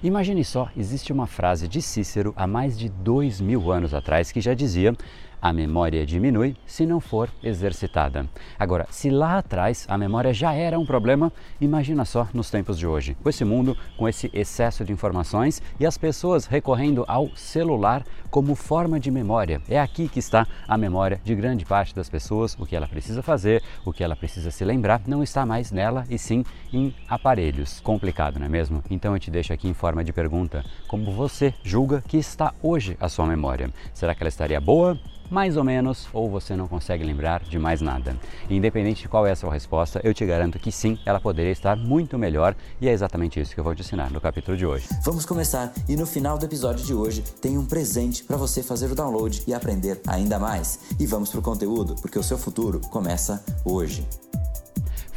Imagine só, existe uma frase de Cícero há mais de dois mil anos atrás que já dizia a memória diminui se não for exercitada. Agora, se lá atrás a memória já era um problema, imagina só nos tempos de hoje, com esse mundo, com esse excesso de informações e as pessoas recorrendo ao celular como forma de memória. É aqui que está a memória de grande parte das pessoas, o que ela precisa fazer, o que ela precisa se lembrar, não está mais nela e sim em aparelhos. Complicado, não é mesmo? Então eu te deixo aqui em forma de pergunta: como você julga que está hoje a sua memória? Será que ela estaria boa? Mais ou menos, ou você não consegue lembrar de mais nada. Independente de qual é a sua resposta, eu te garanto que sim, ela poderia estar muito melhor e é exatamente isso que eu vou te ensinar no capítulo de hoje. Vamos começar e no final do episódio de hoje tem um presente para você fazer o download e aprender ainda mais. E vamos para o conteúdo, porque o seu futuro começa hoje.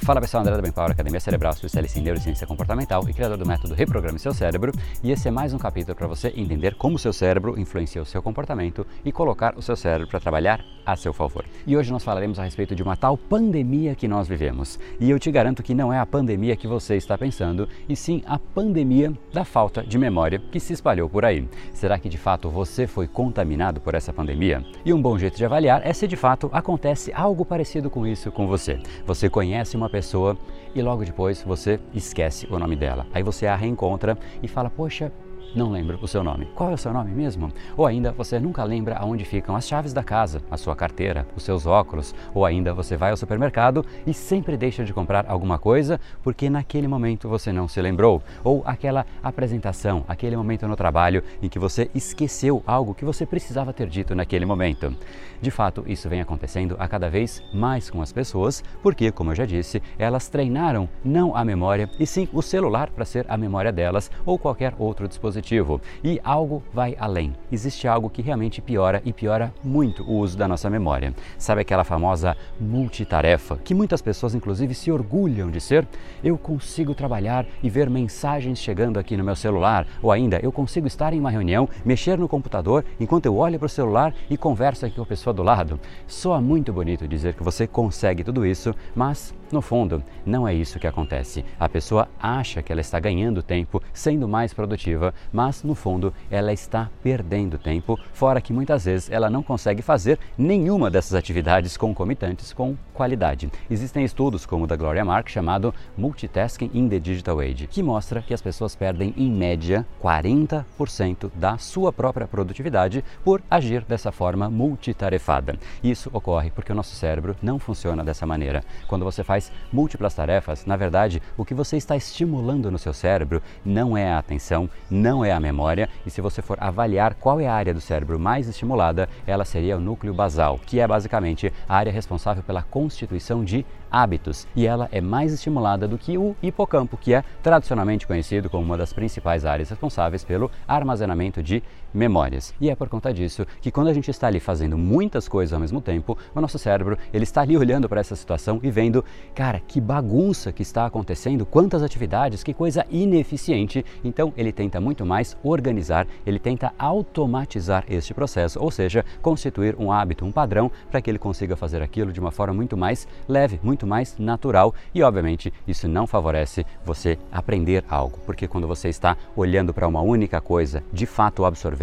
Fala pessoal, André da Bem Power, Academia Cerebral, especialista em neurociência comportamental e criador do método Reprograme Seu Cérebro. E esse é mais um capítulo para você entender como o seu cérebro influencia o seu comportamento e colocar o seu cérebro para trabalhar a seu favor. E hoje nós falaremos a respeito de uma tal pandemia que nós vivemos. E eu te garanto que não é a pandemia que você está pensando, e sim a pandemia da falta de memória que se espalhou por aí. Será que de fato você foi contaminado por essa pandemia? E um bom jeito de avaliar é se de fato acontece algo parecido com isso com você. Você conhece uma pessoa e logo depois você esquece o nome dela. Aí você a reencontra e fala: Poxa, não lembro o seu nome. Qual é o seu nome mesmo? Ou ainda você nunca lembra aonde ficam as chaves da casa, a sua carteira, os seus óculos, ou ainda você vai ao supermercado e sempre deixa de comprar alguma coisa porque naquele momento você não se lembrou, ou aquela apresentação, aquele momento no trabalho em que você esqueceu algo que você precisava ter dito naquele momento. De fato, isso vem acontecendo a cada vez mais com as pessoas, porque, como eu já disse, elas treinaram não a memória, e sim o celular para ser a memória delas ou qualquer outro dispositivo positivo. E algo vai além. Existe algo que realmente piora e piora muito o uso da nossa memória. Sabe aquela famosa multitarefa que muitas pessoas, inclusive, se orgulham de ser? Eu consigo trabalhar e ver mensagens chegando aqui no meu celular, ou ainda eu consigo estar em uma reunião, mexer no computador enquanto eu olho para o celular e converso aqui com a pessoa do lado. Soa muito bonito dizer que você consegue tudo isso, mas no fundo, não é isso que acontece. A pessoa acha que ela está ganhando tempo, sendo mais produtiva, mas no fundo ela está perdendo tempo, fora que muitas vezes ela não consegue fazer nenhuma dessas atividades concomitantes com qualidade. Existem estudos como o da Gloria Mark chamado Multitasking in the Digital Age, que mostra que as pessoas perdem em média 40% da sua própria produtividade por agir dessa forma multitarefada. Isso ocorre porque o nosso cérebro não funciona dessa maneira. Quando você faz múltiplas tarefas, na verdade, o que você está estimulando no seu cérebro não é a atenção, não é a memória, e se você for avaliar qual é a área do cérebro mais estimulada, ela seria o núcleo basal, que é basicamente a área responsável pela constituição de hábitos, e ela é mais estimulada do que o hipocampo, que é tradicionalmente conhecido como uma das principais áreas responsáveis pelo armazenamento de memórias. E é por conta disso que quando a gente está ali fazendo muitas coisas ao mesmo tempo, o nosso cérebro, ele está ali olhando para essa situação e vendo, cara, que bagunça que está acontecendo, quantas atividades, que coisa ineficiente. Então ele tenta muito mais organizar, ele tenta automatizar este processo, ou seja, constituir um hábito, um padrão para que ele consiga fazer aquilo de uma forma muito mais leve, muito mais natural e, obviamente, isso não favorece você aprender algo, porque quando você está olhando para uma única coisa, de fato absorvendo,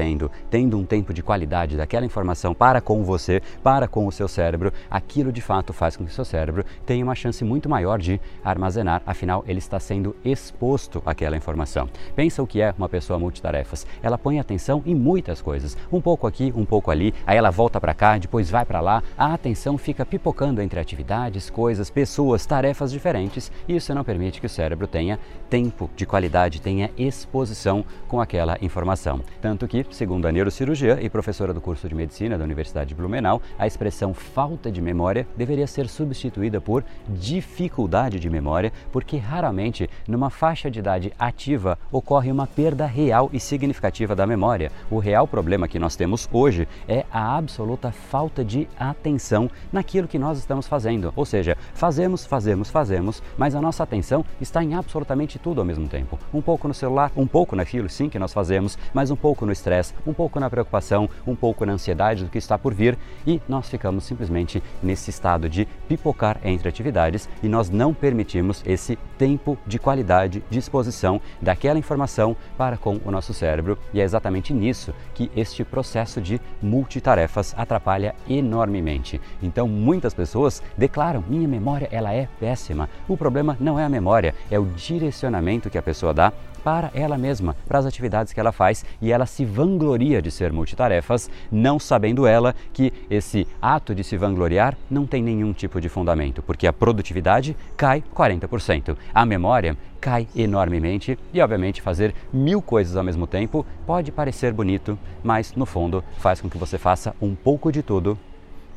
tendo um tempo de qualidade daquela informação para com você, para com o seu cérebro, aquilo de fato faz com que o seu cérebro tenha uma chance muito maior de armazenar, afinal, ele está sendo exposto àquela informação. Pensa o que é uma pessoa multitarefas. Ela põe atenção em muitas coisas, um pouco aqui, um pouco ali, aí ela volta para cá, depois vai para lá, a atenção fica pipocando entre atividades, coisas, pessoas, tarefas diferentes e isso não permite que o cérebro tenha tempo de qualidade, tenha exposição com aquela informação. Tanto que, segundo a neurocirurgia e professora do curso de medicina da Universidade de Blumenau, a expressão falta de memória deveria ser substituída por dificuldade de memória, porque raramente numa faixa de idade ativa ocorre uma perda real e significativa da memória. O real problema que nós temos hoje é a absoluta falta de atenção naquilo que nós estamos fazendo, ou seja, fazemos, fazemos, fazemos, mas a nossa atenção está em absolutamente tudo ao mesmo tempo. Um pouco no celular, um pouco naquilo sim que nós fazemos, mas um pouco no estresse, um pouco na preocupação, um pouco na ansiedade do que está por vir e nós ficamos simplesmente nesse estado de pipocar entre atividades e nós não permitimos esse tempo de qualidade de exposição daquela informação para com o nosso cérebro e é exatamente nisso que este processo de multitarefas atrapalha enormemente. Então, muitas pessoas declaram: "Minha memória ela é péssima". O problema não é a memória, é o direcionamento que a pessoa dá para ela mesma, para as atividades que ela faz e ela se vangloria de ser multitarefas, não sabendo ela que esse ato de se vangloriar não tem nenhum tipo de fundamento, porque a produtividade cai 40%, a memória cai enormemente e, obviamente, fazer mil coisas ao mesmo tempo pode parecer bonito, mas no fundo faz com que você faça um pouco de tudo,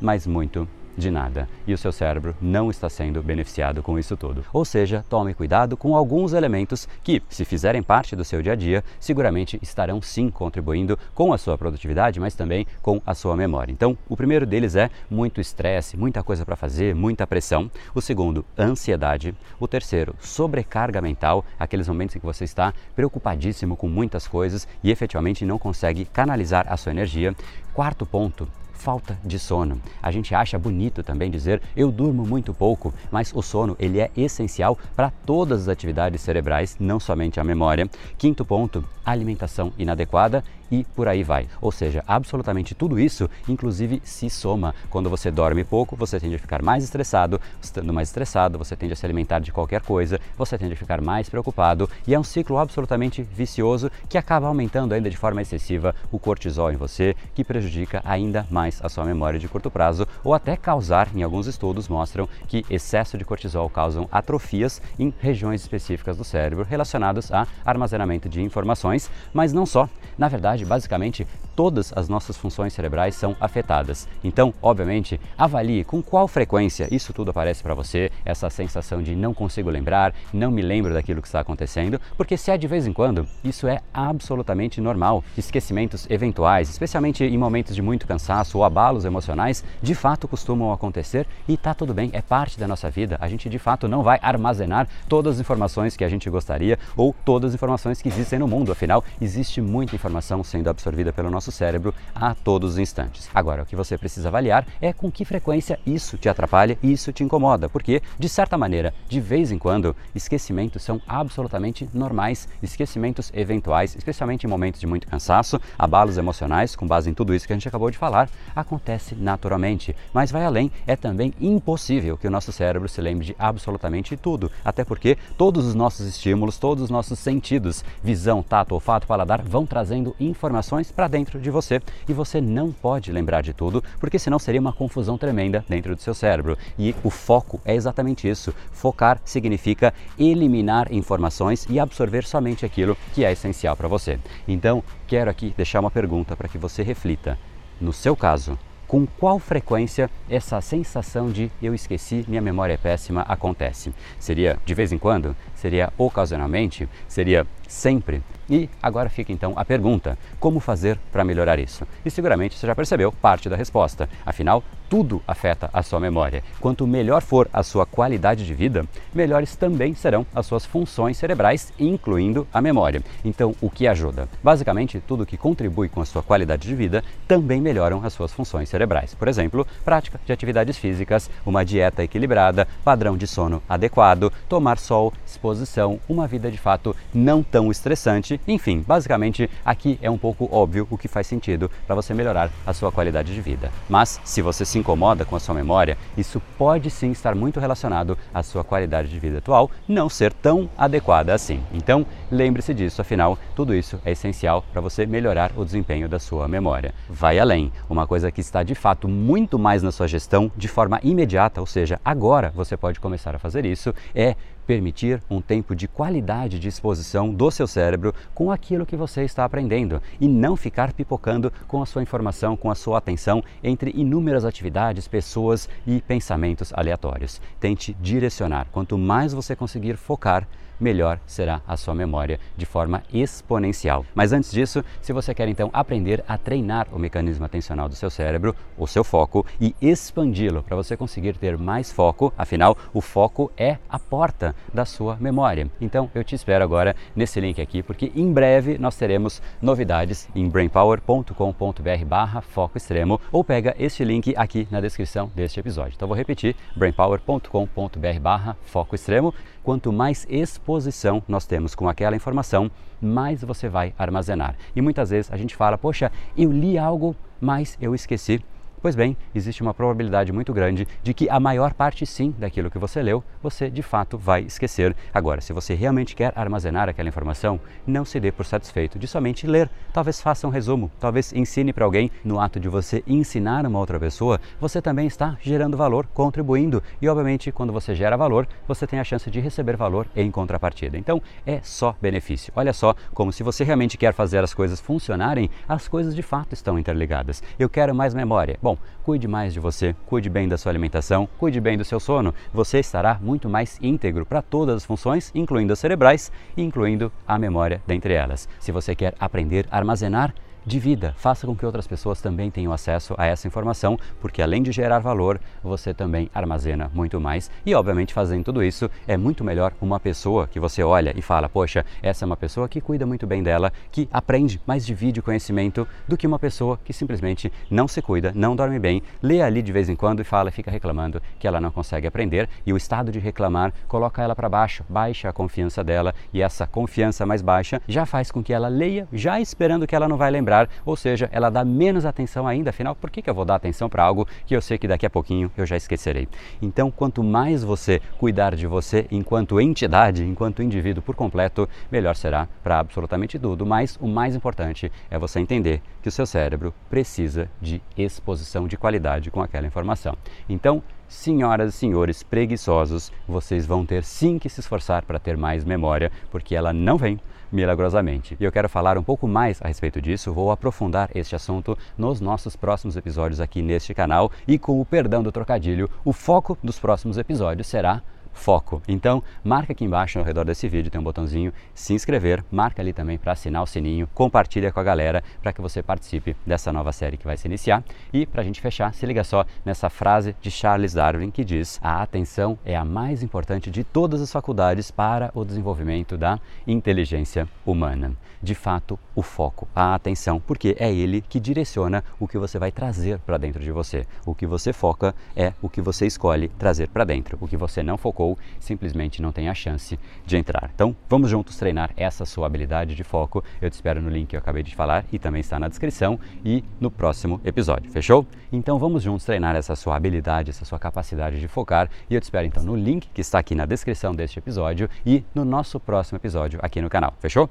mas muito de nada e o seu cérebro não está sendo beneficiado com isso tudo. Ou seja, tome cuidado com alguns elementos que, se fizerem parte do seu dia a dia, seguramente estarão sim contribuindo com a sua produtividade, mas também com a sua memória. Então, o primeiro deles é muito estresse, muita coisa para fazer, muita pressão. O segundo, ansiedade. O terceiro, sobrecarga mental, aqueles momentos em que você está preocupadíssimo com muitas coisas e efetivamente não consegue canalizar a sua energia. Quarto ponto, falta de sono. A gente acha bonito também dizer eu durmo muito pouco, mas o sono ele é essencial para todas as atividades cerebrais, não somente a memória. Quinto ponto, alimentação inadequada e por aí vai. Ou seja, absolutamente tudo isso, inclusive, se soma. Quando você dorme pouco, você tende a ficar mais estressado, estando mais estressado, você tende a se alimentar de qualquer coisa, você tende a ficar mais preocupado e é um ciclo absolutamente vicioso que acaba aumentando ainda de forma excessiva o cortisol em você, que prejudica ainda mais a sua memória de curto prazo ou até causar, em alguns estudos mostram que excesso de cortisol causam atrofias em regiões específicas do cérebro relacionadas a armazenamento de informações, mas não só. Na verdade, verdade, basicamente, todas as nossas funções cerebrais são afetadas. Então, obviamente, avalie com qual frequência isso tudo aparece para você, essa sensação de não consigo lembrar, não me lembro daquilo que está acontecendo, porque se é de vez em quando, isso é absolutamente normal. Esquecimentos eventuais, especialmente em momentos de muito cansaço ou abalos emocionais, de fato costumam acontecer e tá tudo bem, é parte da nossa vida. A gente de fato não vai armazenar todas as informações que a gente gostaria ou todas as informações que existem no mundo, afinal, existe muita informação sendo absorvida pelo nosso cérebro a todos os instantes. Agora, o que você precisa avaliar é com que frequência isso te atrapalha e isso te incomoda, porque, de certa maneira, de vez em quando, esquecimentos são absolutamente normais, esquecimentos eventuais, especialmente em momentos de muito cansaço, abalos emocionais, com base em tudo isso que a gente acabou de falar, acontece naturalmente. Mas vai além, é também impossível que o nosso cérebro se lembre de absolutamente tudo, até porque todos os nossos estímulos, todos os nossos sentidos, visão, tato, olfato, paladar, vão trazendo informações informações para dentro de você e você não pode lembrar de tudo, porque senão seria uma confusão tremenda dentro do seu cérebro. E o foco é exatamente isso. Focar significa eliminar informações e absorver somente aquilo que é essencial para você. Então, quero aqui deixar uma pergunta para que você reflita. No seu caso, com qual frequência essa sensação de eu esqueci, minha memória é péssima acontece? Seria de vez em quando? Seria ocasionalmente? Seria sempre? E agora fica então a pergunta: como fazer para melhorar isso? E seguramente você já percebeu parte da resposta. Afinal, tudo afeta a sua memória. Quanto melhor for a sua qualidade de vida, melhores também serão as suas funções cerebrais, incluindo a memória. Então, o que ajuda? Basicamente, tudo que contribui com a sua qualidade de vida também melhoram as suas funções cerebrais. Por exemplo, prática de atividades físicas, uma dieta equilibrada, padrão de sono adequado, tomar sol, exposição, uma vida de fato não tão estressante enfim, basicamente aqui é um pouco óbvio o que faz sentido para você melhorar a sua qualidade de vida. Mas se você se incomoda com a sua memória, isso pode sim estar muito relacionado à sua qualidade de vida atual não ser tão adequada assim. Então, lembre-se disso, afinal, tudo isso é essencial para você melhorar o desempenho da sua memória. Vai além, uma coisa que está de fato muito mais na sua gestão de forma imediata, ou seja, agora você pode começar a fazer isso, é permitir um tempo de qualidade de exposição do seu cérebro com aquilo que você está aprendendo e não ficar pipocando com a sua informação, com a sua atenção entre inúmeras atividades, pessoas e pensamentos aleatórios. Tente direcionar. Quanto mais você conseguir focar, melhor será a sua memória de forma exponencial. Mas antes disso, se você quer então aprender a treinar o mecanismo atencional do seu cérebro, o seu foco e expandi-lo para você conseguir ter mais foco, afinal, o foco é a porta da sua memória. Então, eu te espero agora nesse link aqui, porque em breve nós teremos novidades em brainpower.com.br/barra foco extremo ou pega este link aqui na descrição deste episódio. Então, vou repetir: brainpower.com.br/barra foco extremo. Quanto mais exposição nós temos com aquela informação, mais você vai armazenar. E muitas vezes a gente fala, poxa, eu li algo, mas eu esqueci. Pois bem, existe uma probabilidade muito grande de que a maior parte sim daquilo que você leu, você de fato vai esquecer. Agora, se você realmente quer armazenar aquela informação, não se dê por satisfeito de somente ler. Talvez faça um resumo, talvez ensine para alguém. No ato de você ensinar uma outra pessoa, você também está gerando valor, contribuindo. E obviamente, quando você gera valor, você tem a chance de receber valor em contrapartida. Então, é só benefício. Olha só, como se você realmente quer fazer as coisas funcionarem, as coisas de fato estão interligadas. Eu quero mais memória. Bom, Bom, cuide mais de você, cuide bem da sua alimentação, cuide bem do seu sono. Você estará muito mais íntegro para todas as funções, incluindo as cerebrais e incluindo a memória dentre elas. Se você quer aprender a armazenar, de vida. Faça com que outras pessoas também tenham acesso a essa informação, porque além de gerar valor, você também armazena muito mais. E obviamente, fazendo tudo isso, é muito melhor uma pessoa que você olha e fala: "Poxa, essa é uma pessoa que cuida muito bem dela, que aprende, mas divide conhecimento", do que uma pessoa que simplesmente não se cuida, não dorme bem, lê ali de vez em quando e fala, fica reclamando que ela não consegue aprender, e o estado de reclamar coloca ela para baixo, baixa a confiança dela, e essa confiança mais baixa já faz com que ela leia já esperando que ela não vai lembrar ou seja, ela dá menos atenção ainda, afinal, por que, que eu vou dar atenção para algo que eu sei que daqui a pouquinho eu já esquecerei? Então, quanto mais você cuidar de você enquanto entidade, enquanto indivíduo por completo, melhor será para absolutamente tudo. Mas o mais importante é você entender que o seu cérebro precisa de exposição de qualidade com aquela informação. Então, senhoras e senhores preguiçosos, vocês vão ter sim que se esforçar para ter mais memória, porque ela não vem milagrosamente. E eu quero falar um pouco mais a respeito disso, vou aprofundar este assunto nos nossos próximos episódios aqui neste canal e com o perdão do trocadilho, o foco dos próximos episódios será foco. Então, marca aqui embaixo ao redor desse vídeo, tem um botãozinho se inscrever, marca ali também para assinar o sininho, compartilha com a galera para que você participe dessa nova série que vai se iniciar. E para a gente fechar, se liga só nessa frase de Charles Darwin que diz: a atenção é a mais importante de todas as faculdades para o desenvolvimento da inteligência humana. De fato, o foco, a atenção, porque é ele que direciona o que você vai trazer para dentro de você. O que você foca é o que você escolhe trazer para dentro. O que você não focou simplesmente não tem a chance de entrar. Então, vamos juntos treinar essa sua habilidade de foco. Eu te espero no link que eu acabei de falar e também está na descrição e no próximo episódio. Fechou? Então, vamos juntos treinar essa sua habilidade, essa sua capacidade de focar e eu te espero então no link que está aqui na descrição deste episódio e no nosso próximo episódio aqui no canal. Fechou?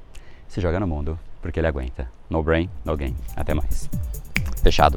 Se joga no mundo porque ele aguenta. No brain, no game. Até mais. Fechado.